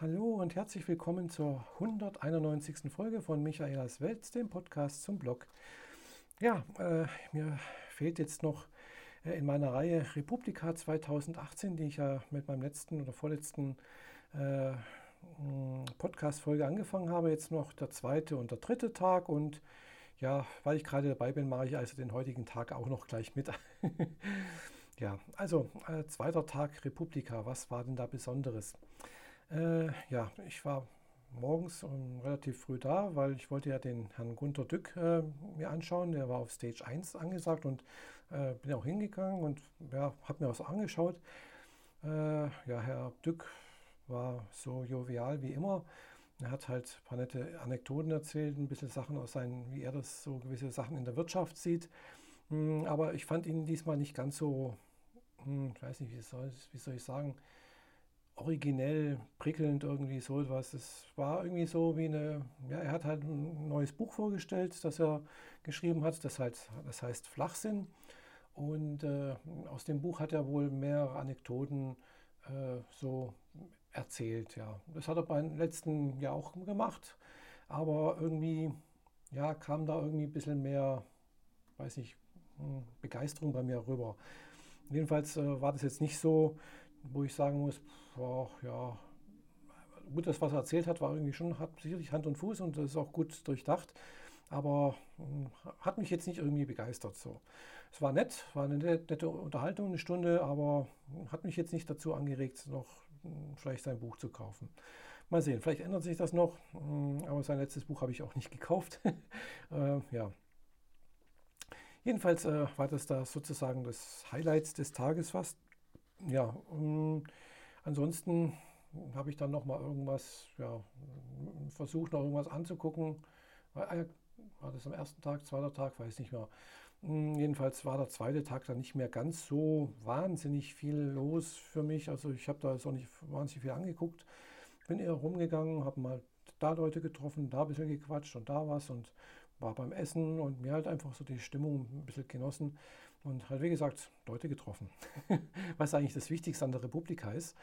Hallo und herzlich willkommen zur 191. Folge von Michaelas Welt, dem Podcast zum Blog. Ja, äh, mir fehlt jetzt noch äh, in meiner Reihe Republika 2018, die ich ja mit meinem letzten oder vorletzten äh, Podcast-Folge angefangen habe, jetzt noch der zweite und der dritte Tag und ja, weil ich gerade dabei bin, mache ich also den heutigen Tag auch noch gleich mit. ja, also äh, zweiter Tag Republika, was war denn da Besonderes? Äh, ja, ich war morgens um, relativ früh da, weil ich wollte ja den Herrn Gunter Dück äh, mir anschauen. Der war auf Stage 1 angesagt und äh, bin auch hingegangen und ja, habe mir was angeschaut. Äh, ja, Herr Dück war so jovial wie immer. Er hat halt ein paar nette Anekdoten erzählt, ein bisschen Sachen aus seinen, wie er das so gewisse Sachen in der Wirtschaft sieht. Hm, aber ich fand ihn diesmal nicht ganz so, hm, ich weiß nicht, wie soll, wie soll ich sagen, originell, prickelnd irgendwie so etwas. Es war irgendwie so wie eine, ja, er hat halt ein neues Buch vorgestellt, das er geschrieben hat, das, halt, das heißt Flachsinn. Und äh, aus dem Buch hat er wohl mehrere Anekdoten äh, so erzählt, ja. Das hat er beim letzten Jahr auch gemacht, aber irgendwie, ja, kam da irgendwie ein bisschen mehr, weiß nicht, hm, Begeisterung bei mir rüber. Jedenfalls äh, war das jetzt nicht so, wo ich sagen muss, boah, ja, gut, das, was er erzählt hat, war irgendwie schon, hat sicherlich Hand und Fuß und das ist auch gut durchdacht, aber hm, hat mich jetzt nicht irgendwie begeistert. So. Es war nett, war eine nette Unterhaltung, eine Stunde, aber hat mich jetzt nicht dazu angeregt, noch hm, vielleicht sein Buch zu kaufen. Mal sehen, vielleicht ändert sich das noch, hm, aber sein letztes Buch habe ich auch nicht gekauft. äh, ja. Jedenfalls äh, war das da sozusagen das Highlight des Tages fast ja, ansonsten habe ich dann noch mal irgendwas, ja, versucht noch irgendwas anzugucken. Äh, war das am ersten Tag, zweiter Tag, weiß nicht mehr. Hm, jedenfalls war der zweite Tag dann nicht mehr ganz so wahnsinnig viel los für mich. Also ich habe da jetzt auch nicht wahnsinnig viel angeguckt. Bin eher rumgegangen, habe mal da Leute getroffen, da ein bisschen gequatscht und da was und war beim Essen und mir halt einfach so die Stimmung ein bisschen genossen und halt wie gesagt Leute getroffen, was eigentlich das Wichtigste an der Republika ist.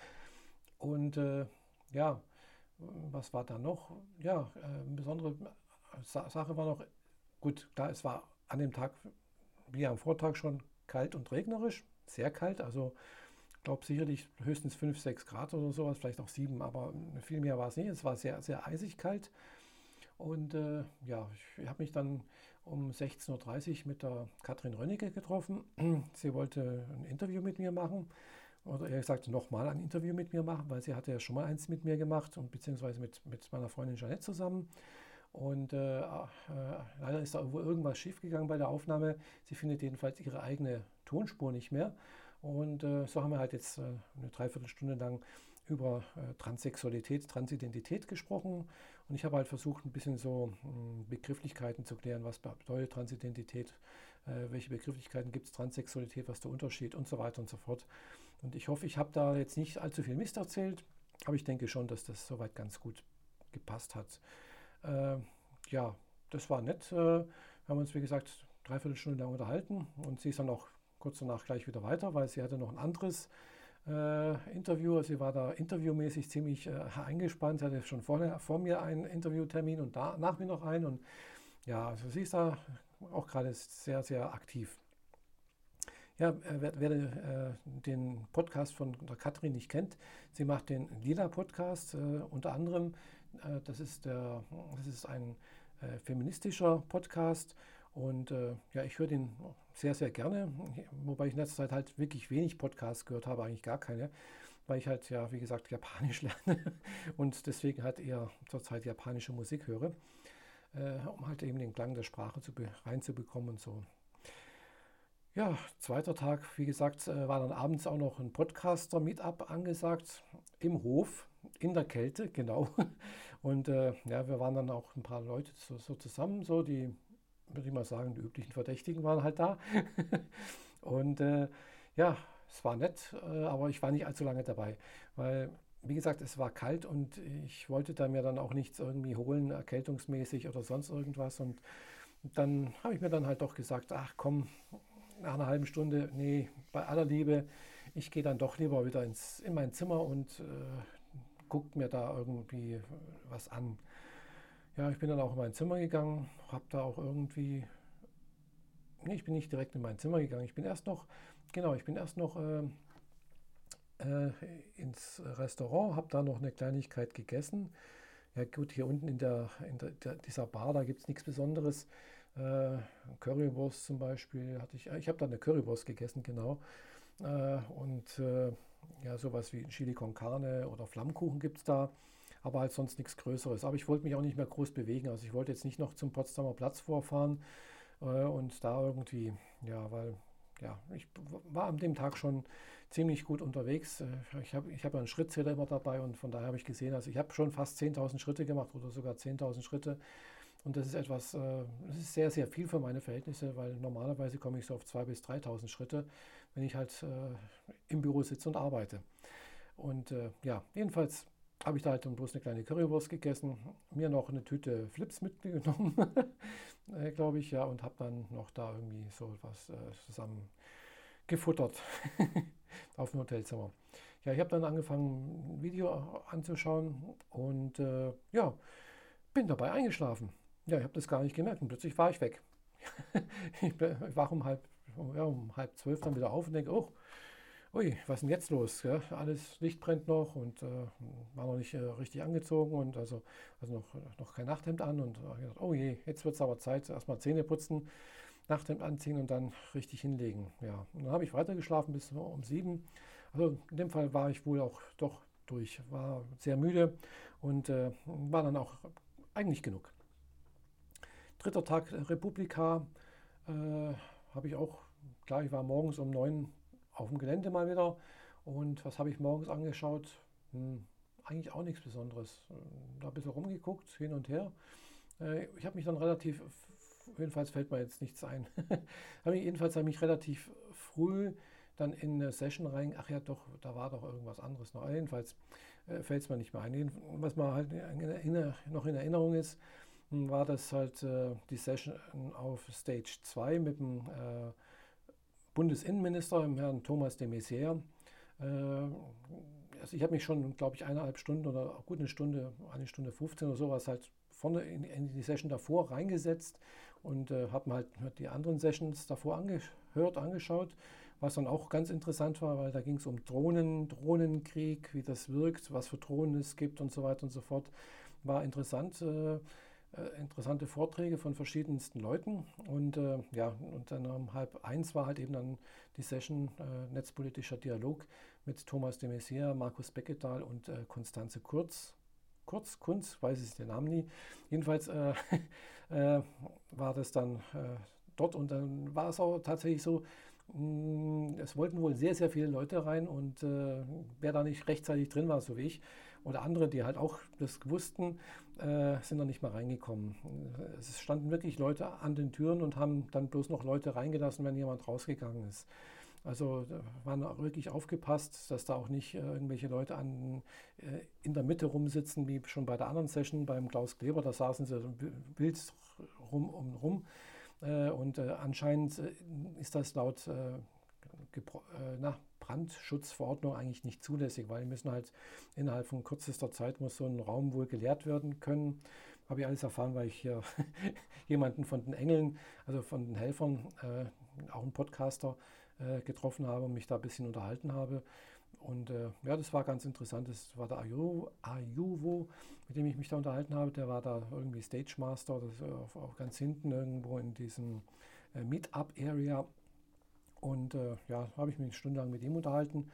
Und äh, ja, was war da noch? Ja, äh, eine besondere Sache war noch, gut, klar, es war an dem Tag, wie am Vortag schon kalt und regnerisch, sehr kalt, also ich glaube sicherlich höchstens 5, 6 Grad oder sowas, vielleicht auch 7, aber viel mehr war es nicht. Es war sehr, sehr eisig kalt. Und äh, ja, ich habe mich dann um 16.30 Uhr mit der Katrin Rönnecke getroffen. Sie wollte ein Interview mit mir machen oder eher gesagt nochmal ein Interview mit mir machen, weil sie hatte ja schon mal eins mit mir gemacht und beziehungsweise mit, mit meiner Freundin Jeanette zusammen. Und äh, äh, leider ist da irgendwas schiefgegangen bei der Aufnahme. Sie findet jedenfalls ihre eigene Tonspur nicht mehr. Und äh, so haben wir halt jetzt äh, eine Dreiviertelstunde lang über äh, Transsexualität, Transidentität gesprochen. Und ich habe halt versucht, ein bisschen so mh, hm, Begrifflichkeiten zu klären, was bedeutet Transidentität, äh, welche Begrifflichkeiten gibt es, Transsexualität, was der Unterschied und so weiter und so fort. Und ich hoffe, ich habe da jetzt nicht allzu viel Mist erzählt, aber ich denke schon, dass das soweit ganz gut gepasst hat. Äh, ja, das war nett. Äh, wir haben uns, wie gesagt, dreiviertel Stunde lang unterhalten und sie ist dann auch kurz danach gleich wieder weiter, weil sie hatte noch ein anderes äh, Interview. Sie war da interviewmäßig ziemlich äh, eingespannt. Sie hatte schon vorher, vor mir einen Interviewtermin und da, nach mir noch einen. Und ja, also sie ist da auch gerade sehr, sehr aktiv. Ja, äh, wer, wer äh, den Podcast von Katrin nicht kennt, sie macht den Lila-Podcast äh, unter anderem. Äh, das, ist der, das ist ein äh, feministischer Podcast und äh, ja, ich höre den sehr, sehr gerne, wobei ich in letzter Zeit halt wirklich wenig Podcasts gehört habe, eigentlich gar keine, weil ich halt ja, wie gesagt, Japanisch lerne und deswegen halt eher zurzeit japanische Musik höre, äh, um halt eben den Klang der Sprache zu reinzubekommen und so. Ja, zweiter Tag, wie gesagt, äh, war dann abends auch noch ein Podcaster-Meetup angesagt im Hof, in der Kälte, genau. Und äh, ja, wir waren dann auch ein paar Leute so, so zusammen, so die würde ich mal sagen, die üblichen Verdächtigen waren halt da. und äh, ja, es war nett, äh, aber ich war nicht allzu lange dabei, weil, wie gesagt, es war kalt und ich wollte da mir dann auch nichts irgendwie holen, erkältungsmäßig oder sonst irgendwas. Und dann habe ich mir dann halt doch gesagt, ach komm, nach einer halben Stunde, nee, bei aller Liebe, ich gehe dann doch lieber wieder ins, in mein Zimmer und äh, guckt mir da irgendwie was an. Ja, ich bin dann auch in mein Zimmer gegangen, habe da auch irgendwie, nee, ich bin nicht direkt in mein Zimmer gegangen, ich bin erst noch, genau, ich bin erst noch äh, äh, ins Restaurant, habe da noch eine Kleinigkeit gegessen. Ja gut, hier unten in, der, in der, dieser Bar, da gibt es nichts Besonderes. Äh, Currywurst zum Beispiel hatte ich, ich habe da eine Currywurst gegessen, genau. Äh, und äh, ja, sowas wie Chili con Carne oder Flammkuchen gibt es da, aber halt sonst nichts Größeres. Aber ich wollte mich auch nicht mehr groß bewegen, also ich wollte jetzt nicht noch zum Potsdamer Platz vorfahren äh, und da irgendwie, ja, weil ja, ich war an dem Tag schon ziemlich gut unterwegs. Äh, ich habe ich hab einen Schrittzähler immer dabei und von daher habe ich gesehen, also ich habe schon fast 10.000 Schritte gemacht oder sogar 10.000 Schritte. Und das ist etwas, äh, das ist sehr, sehr viel für meine Verhältnisse, weil normalerweise komme ich so auf 2.000 bis 3.000 Schritte, wenn ich halt äh, im Büro sitze und arbeite. Und ja, jedenfalls habe ich da halt bloß eine kleine Currywurst gegessen, mir noch eine Tüte Flips mitgenommen, glaube ich, ja, und habe dann noch da irgendwie so was zusammen gefuttert auf dem Hotelzimmer. Ja, ich habe dann angefangen, ein Video anzuschauen und äh, ja, bin dabei eingeschlafen. Ja, ich habe das gar nicht gemerkt und plötzlich war ich weg. ich, ich wache um halb, ja, um halb zwölf dann wieder auf und denke, oh, ui, was ist denn jetzt los? Ja, alles Licht brennt noch und äh, war noch nicht äh, richtig angezogen und also, also noch, noch kein Nachthemd an und äh, gedacht, oh je, jetzt wird es aber Zeit, erstmal Zähne putzen Nachthemd anziehen und dann richtig hinlegen. Ja, und dann habe ich weitergeschlafen bis um sieben. Also in dem Fall war ich wohl auch doch durch, war sehr müde und äh, war dann auch eigentlich genug. Dritter Tag Republika äh, habe ich auch, klar, ich war morgens um neun auf dem Gelände mal wieder und was habe ich morgens angeschaut? Hm, eigentlich auch nichts Besonderes. Da ein bisschen rumgeguckt, hin und her. Äh, ich habe mich dann relativ jedenfalls fällt mir jetzt nichts ein. jedenfalls habe ich relativ früh dann in eine Session rein, ach ja doch, da war doch irgendwas anderes noch. Jedenfalls äh, fällt es mir nicht mehr ein. Was mir halt noch in Erinnerung ist, hm, war das halt äh, die Session auf Stage 2 mit dem Bundesinnenminister, Herrn Thomas de Maizière. Äh, also ich habe mich schon, glaube ich, eineinhalb Stunden oder gut eine Stunde, eine Stunde 15 oder sowas halt vorne in, in die Session davor reingesetzt und äh, habe mir halt die anderen Sessions davor angehört, angeschaut, was dann auch ganz interessant war, weil da ging es um Drohnen, Drohnenkrieg, wie das wirkt, was für Drohnen es gibt und so weiter und so fort. War interessant, äh, interessante Vorträge von verschiedensten Leuten. Und äh, ja, und dann um halb eins war halt eben dann die Session äh, Netzpolitischer Dialog mit Thomas de Maizière, Markus Becketal und Konstanze äh, Kurz. Kurz, Kunz, weiß ich den Namen nie. Jedenfalls äh, äh, war das dann äh, dort. Und dann war es auch tatsächlich so, mm, es wollten wohl sehr, sehr viele Leute rein. Und äh, wer da nicht rechtzeitig drin war, so wie ich, oder andere, die halt auch das wussten, äh, sind da nicht mal reingekommen. Es standen wirklich Leute an den Türen und haben dann bloß noch Leute reingelassen, wenn jemand rausgegangen ist. Also waren wirklich aufgepasst, dass da auch nicht äh, irgendwelche Leute an, äh, in der Mitte rumsitzen, wie schon bei der anderen Session beim Klaus Kleber. Da saßen sie wild rum um rum. Äh, und äh, anscheinend äh, ist das laut äh, na, Brandschutzverordnung eigentlich nicht zulässig, weil wir müssen halt innerhalb von kürzester Zeit muss so ein Raum wohl geleert werden können. Habe ich alles erfahren, weil ich hier jemanden von den Engeln, also von den Helfern, auch ein Podcaster, äh, getroffen habe und mich da ein bisschen unterhalten habe. Und äh, ja, das war ganz interessant. Das war der Ayuvo, mit dem ich mich da unterhalten habe. Der war da irgendwie Stage Master, das auf, auf ganz hinten irgendwo in diesem äh, Meetup-Area. Und äh, ja, habe ich mich eine Stunde lang mit ihm unterhalten.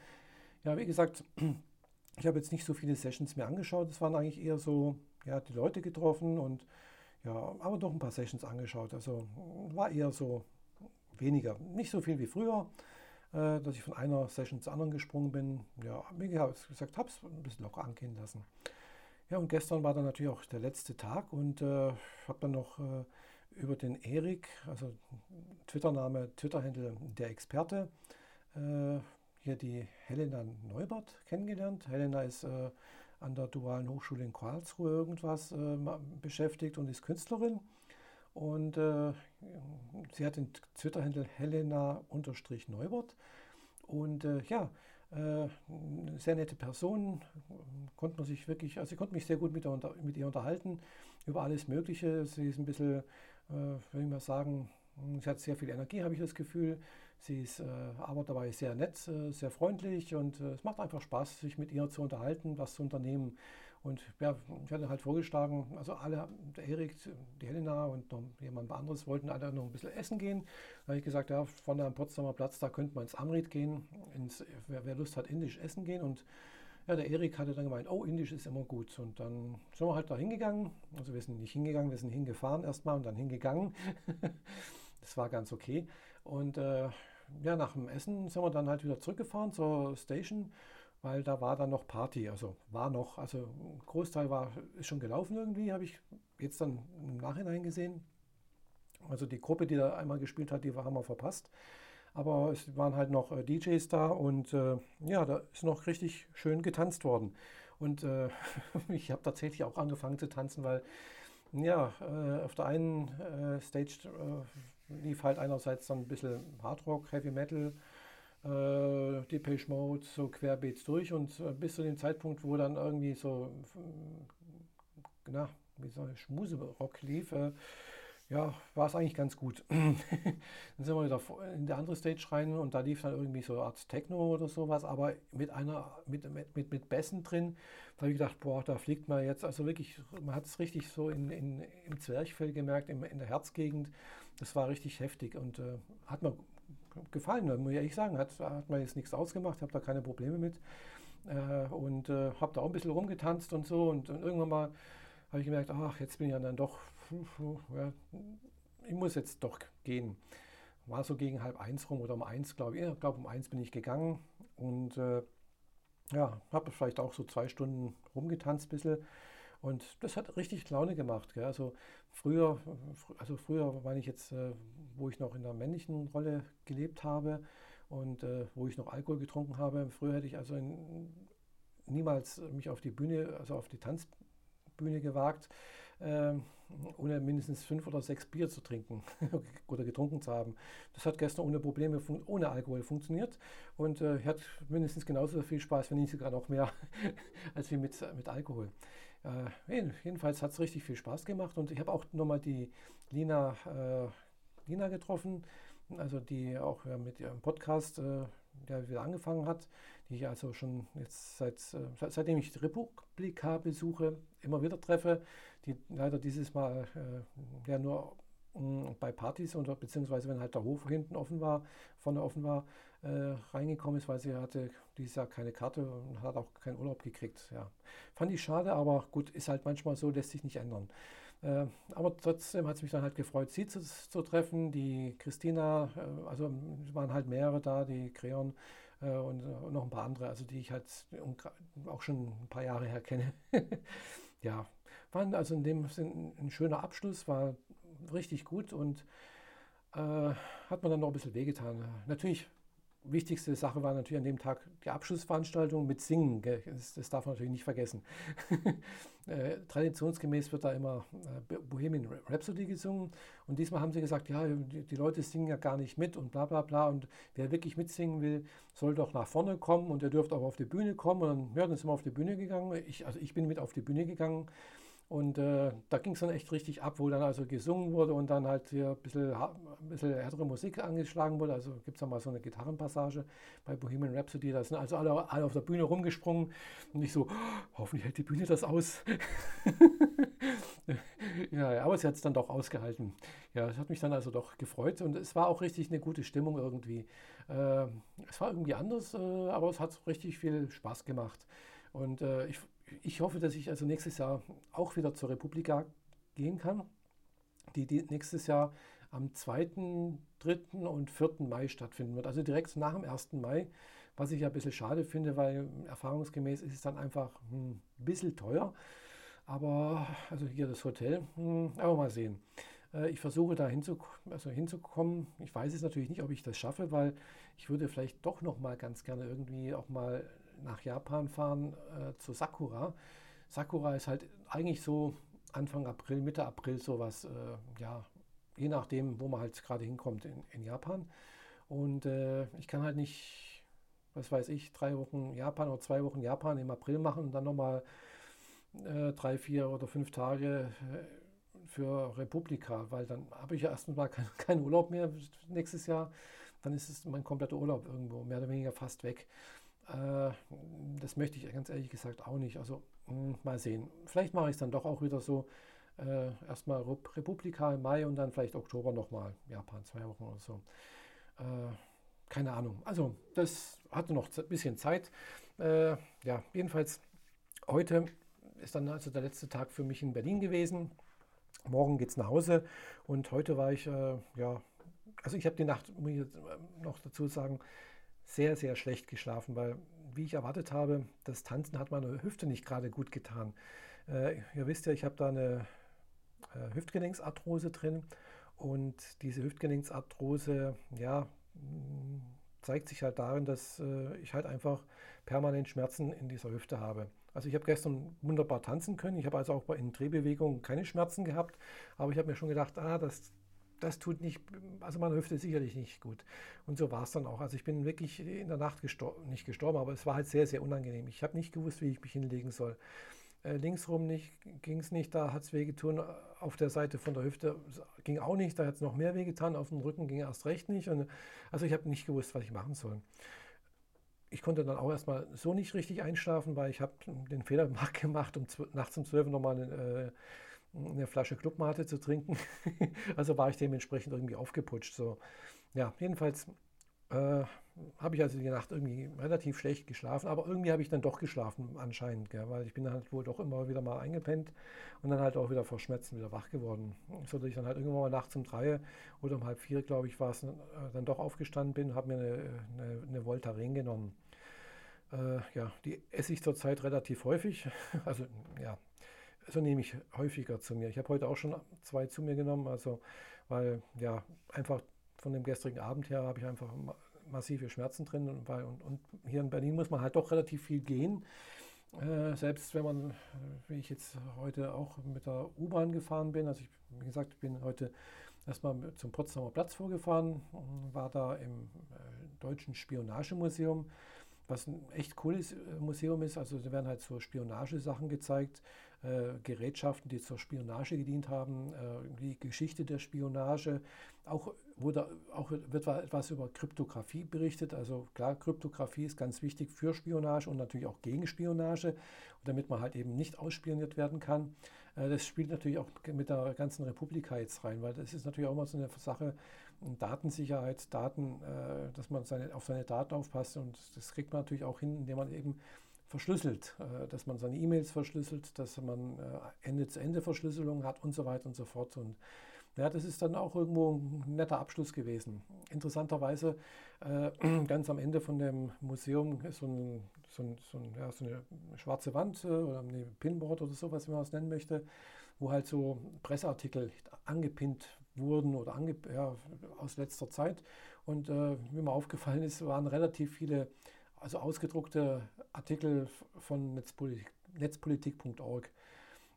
Ja, wie gesagt, ich habe jetzt nicht so viele Sessions mehr angeschaut. Es waren eigentlich eher so, ja, die Leute getroffen und ja, aber doch ein paar Sessions angeschaut. Also war eher so weniger. Nicht so viel wie früher, äh, dass ich von einer Session zur anderen gesprungen bin. Ja, wie gesagt, habe es ein bisschen locker angehen lassen. Ja, und gestern war dann natürlich auch der letzte Tag und äh, habe dann noch äh, über den Erik, also Twitter-Name, Twitter-Handle der Experte, äh, hier die Helena Neubert kennengelernt. Helena ist äh, an der Dualen Hochschule in Karlsruhe irgendwas äh, beschäftigt und ist Künstlerin. Und äh, sie hat den Twitter-Handle Helena-Neubert. Und äh, ja, Äh, sehr nette Person, konnte man sich wirklich, also ich konnte mich sehr gut mit, mit ihr unterhalten über alles Mögliche. Sie ist ein bisschen, würde ich mal sagen, sie hat sehr viel Energie, habe ich das Gefühl. Sie ist äh, aber dabei sehr nett, äh, sehr freundlich und äh, es macht einfach Spaß, sich mit ihr zu unterhalten, was zu unternehmen. Und ja, ich hatte halt vorgeschlagen, also alle, der Erik, die Helena und noch jemand anderes wollten alle noch ein bisschen essen gehen. Da habe ich gesagt, ja, vorne am Potsdamer Platz, da könnte man ins Amrit gehen, ins, wer, wer, Lust hat, indisch essen gehen. Und ja, der Erik hatte dann gemeint, oh, indisch ist immer gut. Und dann sind wir halt da hingegangen. Also wir sind nicht hingegangen, wir sind hingefahren erstmal und dann hingegangen. das war ganz okay. Und äh, ja, nach dem Essen sind wir dann halt wieder zurückgefahren zur Station weil da war dann noch Party, also war noch, also ein Großteil war ist schon gelaufen irgendwie, habe ich jetzt dann im Nachhinein gesehen. Also die Gruppe, die da einmal gespielt hat, die haben wir verpasst. Aber es waren halt noch äh, DJs da und äh, ja, da ist noch richtig schön getanzt worden. Und äh, ich habe tatsächlich auch angefangen zu tanzen, weil ja, äh, auf der einen äh, Stage äh, lief halt einerseits dann ein bisschen Hardrock, Heavy Metal, äh, Depeche Mode so querbeet durch und bis zu dem Zeitpunkt, wo dann irgendwie so, na, wie soll ich, Schmuserock lief, ja, war es eigentlich ganz gut. dann sind wir wieder in die andere Stage rein und da lief dann irgendwie so eine Art Techno oder sowas, aber mit einer, mit, mit, mit, mit Bässen drin. Da habe ich gedacht, boah, da fliegt man jetzt, also wirklich, man hat es richtig so in, in, im Zwerchfell gemerkt, im, in der Herzgegend. Das war richtig heftig und äh, hat mir gefallen, muss ich ehrlich sagen. Hat, hat mir jetzt nichts ausgemacht, habe da keine Probleme mit. Äh, und äh, habe da auch ein bisschen rumgetanzt und so. Und, und irgendwann mal habe ich gemerkt, ach, jetzt bin ich dann doch, ich muss jetzt doch gehen. War so gegen halb eins rum oder um eins, glaube ich. Ich glaube, um eins bin ich gegangen und äh, ja, habe vielleicht auch so zwei Stunden rumgetanzt ein bisschen. Und das hat richtig Laune gemacht. Gell? Also früher, also früher war ich jetzt, äh, wo ich noch in der männlichen Rolle gelebt habe und äh, wo ich noch Alkohol getrunken habe. Früher hätte ich also in, niemals mich auf die Bühne, also auf die Tanzbühne gewagt, ohne mindestens fünf oder sechs Bier zu trinken oder getrunken zu haben. Das hat gestern ohne Probleme, ohne Alkohol funktioniert und äh, hat mindestens genauso viel Spaß, wenn nicht sogar noch mehr, als wie mit, mit Alkohol. Äh, jedenfalls hat es richtig viel Spaß gemacht und ich habe auch nochmal die Lina, äh, Lina getroffen, also die auch ja, mit ihrem Podcast, äh, der wieder angefangen hat, die ich also schon jetzt seit, äh, seitdem ich die Republika besuche, immer wieder treffe, die leider dieses Mal äh, ja nur mh, bei Partys oder beziehungsweise wenn halt der Hof hinten offen war, vorne offen war, äh, reingekommen ist, weil sie hatte dieses Jahr keine Karte und hat auch keinen Urlaub gekriegt. Ja. Fand ich schade, aber gut, ist halt manchmal so, lässt sich nicht ändern. Äh, aber trotzdem hat es mich dann halt gefreut, sie zu, zu treffen. Die Christina, äh, also waren halt mehrere da, die Creon äh, und, und, noch ein paar andere, also die ich halt auch schon ein paar Jahre her kenne. ja, waren also in dem Sinn ein schöner Abschluss, war richtig gut und äh, hat man dann noch ein bisschen wehgetan. Natürlich wichtigste Sache war natürlich an dem Tag die Abschlussveranstaltung mit Singen. Das, das, darf man natürlich nicht vergessen. äh, traditionsgemäß wird da immer äh, Bohemian Rhapsody gesungen. Und diesmal haben sie gesagt, ja, die, Leute singen ja gar nicht mit und bla bla bla. Und wer wirklich mitsingen will, soll doch nach vorne kommen und er dürfte auch auf die Bühne kommen. Und dann, ja, dann sind wir auf die Bühne gegangen. Ich, also ich bin mit auf die Bühne gegangen und äh, da ging es dann echt richtig ab, wo dann also gesungen wurde und dann halt hier ein bisschen, bisschen härtere Musik angeschlagen wurde. Also gibt es da mal so eine Gitarrenpassage bei Bohemian Rhapsody. Da sind also alle, alle auf der Bühne rumgesprungen und ich so, oh, hoffentlich hält die Bühne das aus. ja, aber sie hat es dann doch ausgehalten. Ja, es hat mich dann also doch gefreut und es war auch richtig eine gute Stimmung irgendwie. Äh, es war irgendwie anders, äh, aber es hat richtig viel Spaß gemacht. Und äh, ich ich hoffe, dass ich also nächstes Jahr auch wieder zur Republika gehen kann, die, nächstes Jahr am 2., 3. und 4. Mai stattfinden wird. Also direkt nach dem 1. Mai, was ich ja ein bisschen schade finde, weil erfahrungsgemäß ist es dann einfach hm, ein bisschen teuer. Aber, also hier das Hotel, hm, aber mal sehen. Äh, ich versuche da also hinzukommen. Ich weiß es natürlich nicht, ob ich das schaffe, weil ich würde vielleicht doch noch mal ganz gerne irgendwie auch mal nach Japan fahren äh, zu Sakura. Sakura ist halt eigentlich so Anfang April, Mitte April sowas, äh, ja, je nachdem, wo man halt gerade hinkommt in, in Japan. Und äh, ich kann halt nicht was weiß ich, drei Wochen Japan oder zwei Wochen Japan im April machen und dann nochmal äh, drei, vier oder fünf Tage äh, für Republika, weil dann habe ich ja erstens mal keinen kein Urlaub mehr nächstes Jahr. Dann ist es mein kompletter Urlaub irgendwo, mehr oder weniger fast weg. Äh, das möchte ich ganz ehrlich gesagt auch nicht. Also hm, mal sehen. Vielleicht mache ich es dann doch auch wieder so. Äh, erstmal Republika im Mai und dann vielleicht Oktober nochmal Japan, zwei Wochen oder so. Äh, keine Ahnung. Also das hatte noch ein bisschen Zeit. Äh, ja, jedenfalls heute ist dann also der letzte Tag für mich in Berlin gewesen. Morgen geht es nach Hause und heute war ich, äh, ja, also ich habe die Nacht, muss ich jetzt äh, noch dazu sagen, sehr, sehr schlecht geschlafen, weil, wie ich erwartet habe, das Tanzen hat meiner Hüfte nicht gerade gut getan. Äh, ihr wisst ja, ich habe da eine äh, Hüftgelenksarthrose drin und diese Hüftgelenksarthrose, ja, zeigt sich halt darin, dass äh, ich halt einfach permanent Schmerzen in dieser Hüfte habe. Also ich habe gestern wunderbar tanzen können. Ich habe also auch in Drehbewegungen keine Schmerzen gehabt. Aber ich habe mir schon gedacht, ah, das, das tut nicht, also meine Hüfte sicherlich nicht gut. Und so war es dann auch. Also ich bin wirklich in der Nacht gestor nicht gestorben, aber es war halt sehr, sehr unangenehm. Ich habe nicht gewusst, wie ich mich hinlegen soll. Äh, linksrum ging es nicht, da hat es wehgetan. Auf der Seite von der Hüfte ging auch nicht, da hat es noch mehr wehgetan. Auf dem Rücken ging erst recht nicht. Und, also ich habe nicht gewusst, was ich machen soll ich konnte dann auch erstmal so nicht richtig einschlafen, weil ich habe den Fehler gemacht, um nachts um 12 Uhr nochmal eine, äh, eine Flasche Clubmate zu trinken. also war ich dementsprechend irgendwie aufgeputscht. So. Ja, jedenfalls äh, habe ich also die Nacht irgendwie relativ schlecht geschlafen, aber irgendwie habe ich dann doch geschlafen anscheinend, gell, weil ich bin dann halt wohl doch immer wieder mal eingepennt und dann halt auch wieder vor Schmerzen wieder wach geworden. So dass ich dann halt irgendwann mal nachts um drei oder um halb vier, glaube ich, war es, äh, dann doch aufgestanden bin und habe mir eine, eine, eine Voltaren genommen. Äh, ja, die esse ich zurzeit relativ häufig. Also ja, so nehme ich häufiger zu mir. Ich habe heute auch schon zwei zu mir genommen, also weil ja einfach von dem gestrigen Abend her habe ich einfach massive Schmerzen drin und, weil, und, und, hier in Berlin muss man halt doch relativ viel gehen. Äh, selbst wenn man, wie ich jetzt heute auch mit der U-Bahn gefahren bin, also ich, wie gesagt, ich bin heute erstmal zum Potsdamer Platz vorgefahren, war da im äh, Deutschen Spionagemuseum was ein echt cooles äh, Museum ist. Also da werden halt so Spionagesachen gezeigt, äh, Gerätschaften, die zur Spionage gedient haben, äh, die Geschichte der Spionage. Auch, wurde, auch wird etwas über Kryptographie berichtet. Also klar, Kryptographie ist ganz wichtig für Spionage und natürlich auch gegen Spionage, damit man halt eben nicht ausspioniert werden kann. Äh, das spielt natürlich auch mit der ganzen Republika jetzt rein, weil das ist natürlich auch immer so eine Sache, Datensicherheit, Daten, äh, dass man seine, auf seine Daten aufpasst und das kriegt man natürlich auch hin, indem man eben verschlüsselt, äh, dass man seine E-Mails verschlüsselt, dass man Ende-zu-Ende-Verschlüsselung hat und so weiter und so fort. Und ja, das ist dann auch irgendwo ein netter Abschluss gewesen. Interessanterweise, äh, ganz am Ende von dem Museum ist so, ein, so, ein, so, ein, ja, so eine schwarze Wand äh, oder eine Pinboard oder sowas, wie man es nennen möchte, wo halt so Presseartikel angepinnt wurden oder ange, ja, aus letzter Zeit. Und äh, wie mir aufgefallen ist, waren relativ viele also ausgedruckte Artikel von Netzpolitik.org, Netzpolitik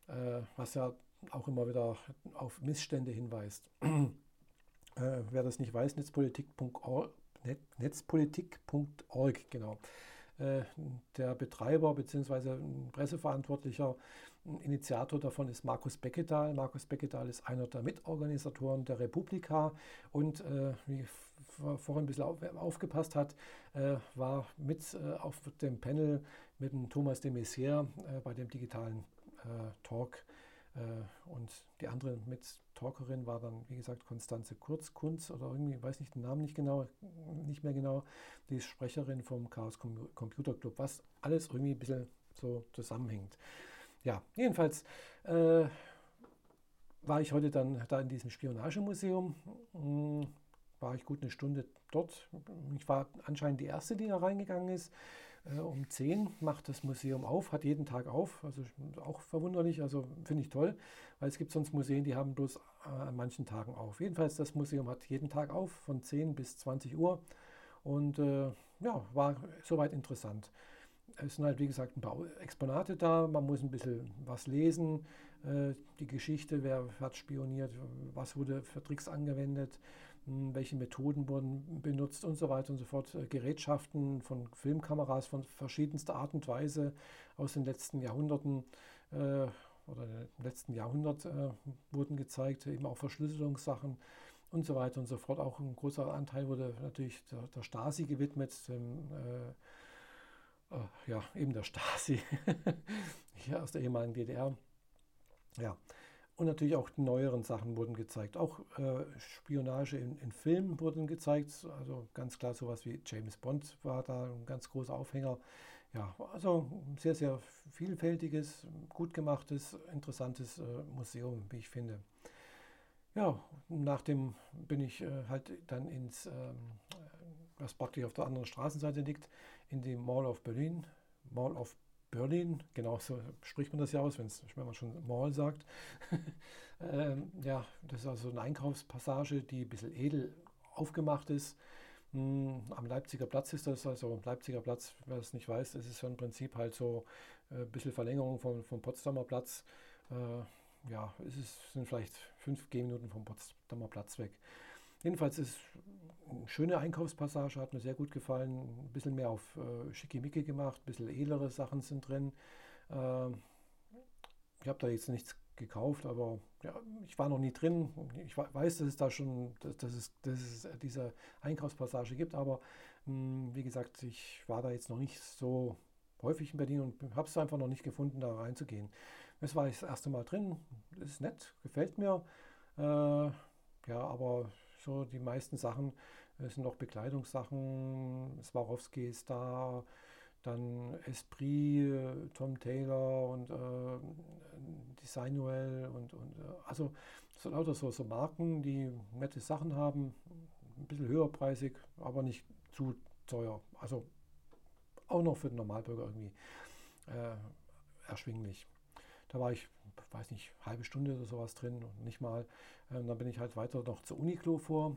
äh, was ja auch immer wieder auf Missstände hinweist. äh, wer das nicht weiß, netzpolitik.org, netzpolitik.org, genau. Äh, der Betreiber bzw. Presseverantwortlicher, Initiator davon ist Markus Beckedahl. Markus Beckedahl ist einer der Mitorganisatoren der Republika und äh, wie vorhin ein bisschen auf, aufgepasst hat, äh, war mit äh, auf dem Panel mit dem Thomas de Maizière äh, bei dem digitalen äh, Talk äh, und die andere Mit-Talkerin war dann, wie gesagt, Konstanze Kurzkunz oder irgendwie, weiß nicht den Namen nicht genau, nicht mehr genau, die ist Sprecherin vom Chaos Computer Club, was alles irgendwie ein bisschen so zusammenhängt. Ja, jedenfalls äh, war ich heute dann da in diesem Spionagemuseum. Hm, war ich gut eine Stunde dort. Ich war anscheinend die Erste, die da reingegangen ist. Äh, um 10 macht das Museum auf, hat jeden Tag auf, also auch verwunderlich, also finde ich toll, weil es gibt sonst Museen, die haben bloß äh, an manchen Tagen auf. Jedenfalls das Museum hat jeden Tag auf, von 10 bis 20 Uhr und äh, ja, war soweit interessant. Es sind halt, wie gesagt, ein paar Exponate da, man muss ein bisschen was lesen, äh, die Geschichte, wer hat spioniert, was wurde für Tricks angewendet, hm, welche Methoden wurden benutzt und so weiter und so fort. Äh, Gerätschaften von Filmkameras von verschiedenster Art und Weise aus den letzten Jahrhunderten äh, oder im letzten Jahrhundert wurden gezeigt, eben auch Verschlüsselungssachen und so weiter und so fort. Auch ein großer Anteil wurde natürlich der, der Stasi gewidmet, dem, äh, äh, ja, eben der Stasi hier aus der ehemaligen DDR. Ja, und natürlich auch die neueren Sachen wurden gezeigt. Auch äh, Spionage in, in, Filmen wurden gezeigt. Also ganz klar sowas wie James Bond war da ein ganz großer Aufhänger. Ja, also sehr, sehr vielfältiges, gut gemachtes, interessantes äh, Museum, wie ich finde. Ja, nachdem bin ich äh, halt dann ins, was praktisch auf der anderen Straßenseite liegt, in die Mall of Berlin, Mall of Berlin, genau so spricht man das ja aus, wenn man schon Mall sagt. ähm, ja, das ist also eine Einkaufspassage, die ein bisschen edel aufgemacht ist. Hm, am Leipziger Platz ist das, also Leipziger Platz, wer es nicht weiß, das ist so im Prinzip halt so ein äh, bisschen Verlängerung vom, vom Potsdamer Platz. Äh, ja, es ist, sind vielleicht fünf Gehminuten vom Potsdamer Platz weg. Jedenfalls ist eine schöne Einkaufspassage, hat mir sehr gut gefallen. Ein bisschen mehr auf äh, Schickimicki gemacht, ein bisschen edlere Sachen sind drin. Äh, ich habe da jetzt nichts gekauft, aber ja, ich war noch nie drin. Ich weiß, dass es da schon, dass, es, dass es diese Einkaufspassage gibt, aber mh, hm, wie gesagt, ich war da jetzt noch nicht so häufig in Berlin und habe es einfach noch nicht gefunden, da reinzugehen. Jetzt war ich das erste Mal drin, ist nett, gefällt mir. Äh, ja, aber so die meisten Sachen es sind noch Bekleidungssachen. Swarovski ist da, dann Esprit, Tom Taylor und äh, Designuel und, und äh, also so lauter so, so Marken, die nette Sachen haben, ein bisschen höherpreisig, aber nicht zu teuer. Also auch noch für den Normalbürger irgendwie äh, erschwinglich. Da war ich, weiß nicht, halbe Stunde oder sowas drin und nicht mal. Ähm, dann bin ich halt weiter noch zur Uniqlo vor.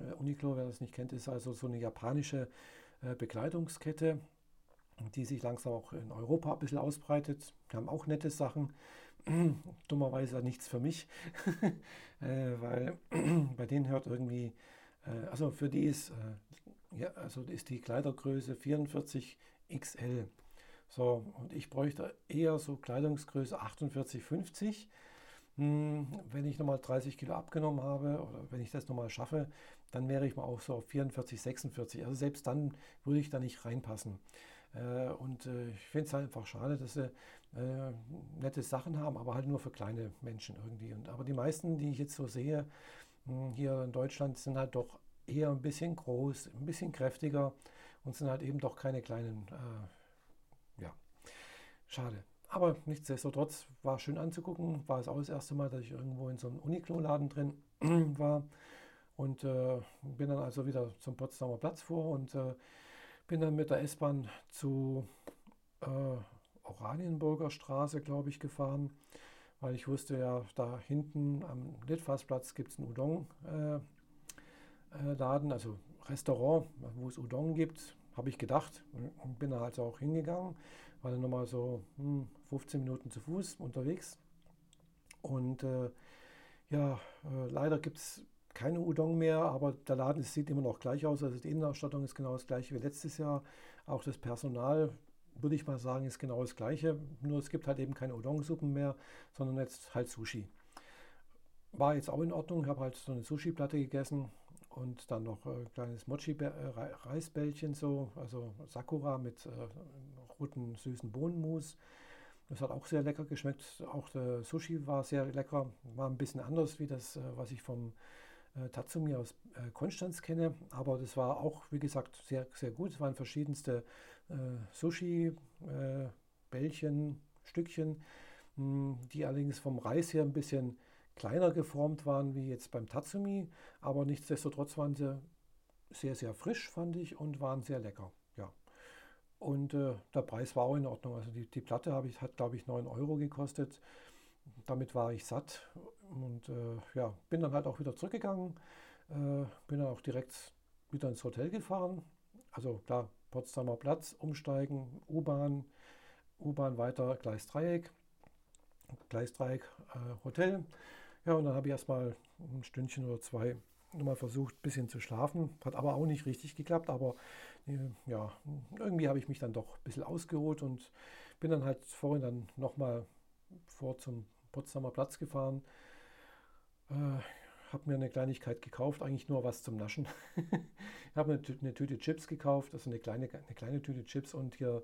Äh, Uniqlo, wer das nicht kennt, ist also so eine japanische äh, Bekleidungskette, die sich langsam auch in Europa ein bisschen ausbreitet. Die haben auch nette Sachen. Dummerweise nichts für mich, äh, weil bei denen hört irgendwie, also für die ist, ja, also ist die Kleidergröße 44 XL. So, und ich bräuchte eher so Kleidungsgröße 48, 50. Hm, wenn ich nochmal 30 Kilo abgenommen habe oder wenn ich das nochmal schaffe, dann wäre ich mal auch so auf 44, 46. Also selbst dann würde ich da nicht reinpassen. Äh, und äh, ich finde es halt einfach schade, dass sie äh, nette Sachen haben, aber halt nur für kleine Menschen irgendwie. Aber die meisten, die ich jetzt so sehe, hm, hier in Deutschland, sind halt doch eher ein bisschen groß, ein bisschen kräftiger und sind halt eben doch keine kleinen, schade. Aber nichtsdestotrotz war schön anzugucken. War es auch das erste Mal, dass ich irgendwo in so einem Uniqlo-Laden drin war. Und äh, bin dann also wieder zum Potsdamer Platz vor und äh, bin dann mit der S-Bahn zu äh, Oranienburger Straße, glaube ich, gefahren. Weil ich wusste ja, da hinten am Litfaßplatz gibt es einen Udon-Laden, äh, äh, also Restaurant, wo es Udon gibt, habe ich gedacht. Und bin da also auch hingegangen war dann nochmal so hm, 15 Minuten zu Fuß unterwegs. Und äh, ja, äh, leider gibt es keine Udon mehr, aber der Laden sieht immer noch gleich aus. Also die Innenausstattung ist genau das gleiche wie letztes Jahr. Auch das Personal, würde ich mal sagen, ist genau das gleiche. Nur es gibt halt eben keine Udon-Suppen mehr, sondern jetzt halt Sushi. War jetzt auch in Ordnung. Ich habe halt so eine Sushi-Platte gegessen und dann noch ein äh, kleines Mochi-Reisbällchen, so, also Sakura mit äh, roten, süßen Bohnenmus. Das hat auch sehr lecker geschmeckt. Auch der Sushi war sehr lecker, war ein bisschen anders wie das, äh, was ich vom äh, Tatsumi aus äh, Konstanz kenne. Aber das war auch, wie gesagt, sehr, sehr gut. Es waren verschiedenste äh, Sushi-Bällchen, Stückchen, mh, die allerdings vom Reis her ein bisschen kleiner geformt waren wie jetzt beim Tatsumi, aber nichtsdestotrotz waren sie sehr, sehr frisch, fand ich, und waren sehr lecker. Ja. Und äh, der Preis war auch in Ordnung. Also die, die Platte ich, hat, glaube ich, 9 Euro gekostet. Damit war ich satt und äh, ja, bin dann halt auch wieder zurückgegangen. Äh, bin dann auch direkt wieder ins Hotel gefahren. Also klar, Potsdamer Platz, umsteigen, U-Bahn, U-Bahn weiter, Gleisdreieck, Gleisdreieck, äh, Hotel. Ja, und dann habe ich erstmal ein Stündchen oder zwei nochmal versucht, ein bisschen zu schlafen. Hat aber auch nicht richtig geklappt. Aber äh, ja, irgendwie habe ich mich dann doch ein bisschen ausgeruht und bin dann halt vorhin dann nochmal vor zum Potsdamer Platz gefahren. Äh, habe mir eine Kleinigkeit gekauft, eigentlich nur was zum Naschen. ich habe eine, eine, Tüte Chips gekauft, also eine kleine, eine kleine Tüte Chips und hier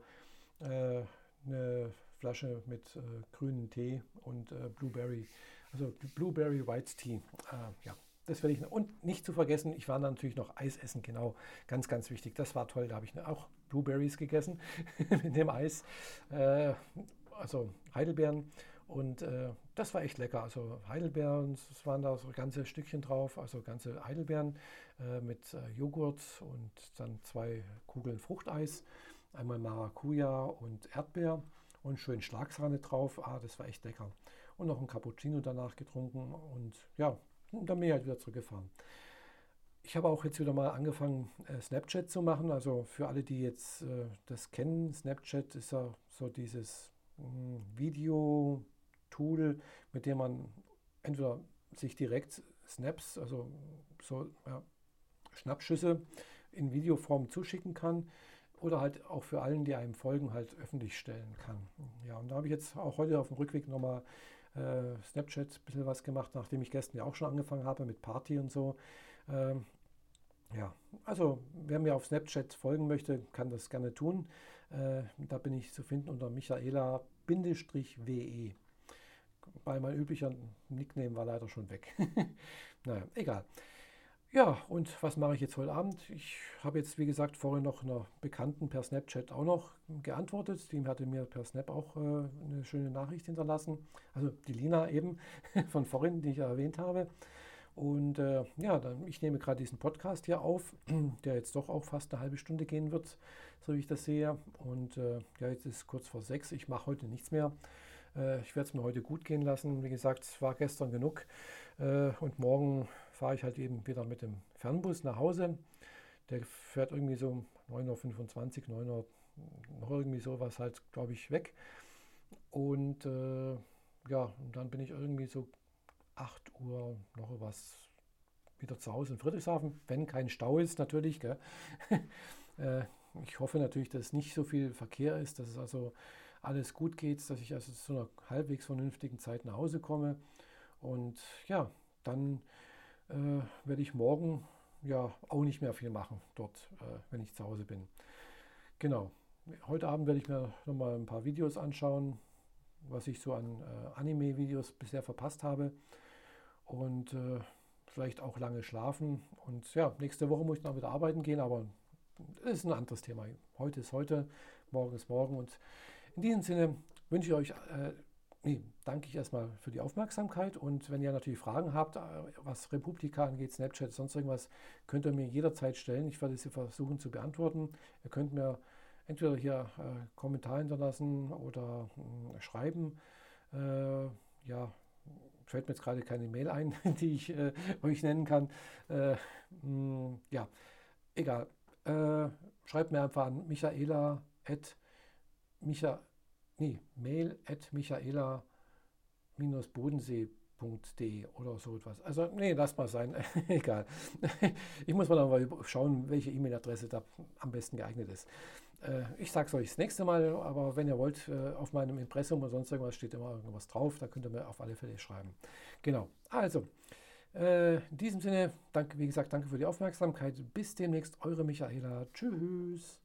äh, eine Flasche mit äh, grünen Tee und äh, Blueberry, also Blueberry White Tea. Äh, ja, das werde ich und nicht zu vergessen, ich war natürlich noch Eis essen, genau, ganz, ganz wichtig. Das war toll, da habe ich auch Blueberries gegessen mit dem Eis, äh, also Heidelbeeren und äh, das war echt lecker. Also Heidelbeeren, es waren da so ganze Stückchen drauf, also ganze Heidelbeeren äh, mit äh, Joghurt und dann zwei Kugeln Fruchteis, einmal Maracuja und Erdbeer und schön Schlagsahne drauf. Ah, das war echt lecker. Und noch ein Cappuccino danach getrunken und ja, dann bin ich halt wieder zurückgefahren. Ich habe auch jetzt wieder mal angefangen, äh, Snapchat zu machen. Also für alle, die jetzt äh, das kennen, Snapchat ist ja so dieses hm, Video, Tool, mit dem man entweder sich direkt Snaps, also so ja, Schnappschüsse in Videoform zuschicken kann oder halt auch für allen, die einem folgen, halt öffentlich stellen kann. Ja, und da habe ich jetzt auch heute auf dem Rückweg nochmal äh, Snapchat ein bisschen was gemacht, nachdem ich gestern ja auch schon angefangen habe mit Party und so. Ähm, ja, also wer mir auf Snapchat folgen möchte, kann das gerne tun. Äh, da bin ich zu finden unter Michaela-WE weil mein üblicher Nickname war leider schon weg. naja, egal. Ja, und was mache ich jetzt heute Abend? Ich habe jetzt, wie gesagt, vorhin noch einer Bekannten per Snapchat auch noch geantwortet. Die hatte mir per Snap auch äh, eine schöne Nachricht hinterlassen. Also die Lina eben von vorhin, die ich erwähnt habe. Und äh, ja, dann, ich nehme gerade diesen Podcast hier auf, der jetzt doch auch fast eine halbe Stunde gehen wird, so wie ich das sehe. Und äh, ja, jetzt ist kurz vor sechs. Ich mache heute nichts mehr. Äh, ich werde es mir heute gut gehen lassen. Wie gesagt, es war gestern genug. Äh, und morgen fahre ich halt eben wieder mit dem Fernbus nach Hause. Der fährt irgendwie so 9.25 Uhr, 9 Uhr, noch irgendwie sowas halt, glaube ich, weg. Und äh, ja, und dann bin ich irgendwie so 8 Uhr noch was wieder zu Hause in Friedrichshafen, wenn kein Stau ist natürlich. äh, ich hoffe natürlich, dass nicht so viel Verkehr ist, dass es also alles gut geht, dass ich also zu einer halbwegs vernünftigen Zeit nach Hause komme. Und ja, dann äh, werde ich morgen ja auch nicht mehr viel machen dort, äh, wenn ich zu Hause bin. Genau. Heute Abend werde ich mir nochmal ein paar Videos anschauen, was ich so an äh, Anime-Videos bisher verpasst habe. Und äh, vielleicht auch lange schlafen. Und ja, nächste Woche muss ich noch wieder arbeiten gehen, aber das ist ein anderes Thema. Heute ist heute, morgen ist morgen. Und in diesem Sinne wünsche ich euch, äh, nee, danke ich erstmal für die Aufmerksamkeit und wenn ihr natürlich Fragen habt, äh, was Republika angeht, Snapchat, sonst irgendwas, könnt ihr mir jederzeit stellen. Ich werde sie versuchen zu beantworten. Ihr könnt mir entweder hier äh, Kommentar hinterlassen oder äh, schreiben. Äh, ja, fällt mir jetzt gerade keine Mail ein, die ich äh, euch nennen kann. Mh, mm, ja, egal. schreibt mir einfach an michaela@ Micha, nee, mail at michaela-bodensee.de oder so etwas. Also, nee, lass mal sein. Egal. ich muss mal noch schauen, welche E-Mail-Adresse da am besten geeignet ist. Äh, ich sage es euch das nächste Mal, aber wenn ihr wollt, äh, auf meinem Impressum oder sonst irgendwas steht immer irgendwas drauf. Da könnt ihr mir auf alle Fälle schreiben. Genau. Also, äh, in diesem Sinne, danke, wie gesagt, danke für die Aufmerksamkeit. Bis demnächst, eure Michaela. Tschüss.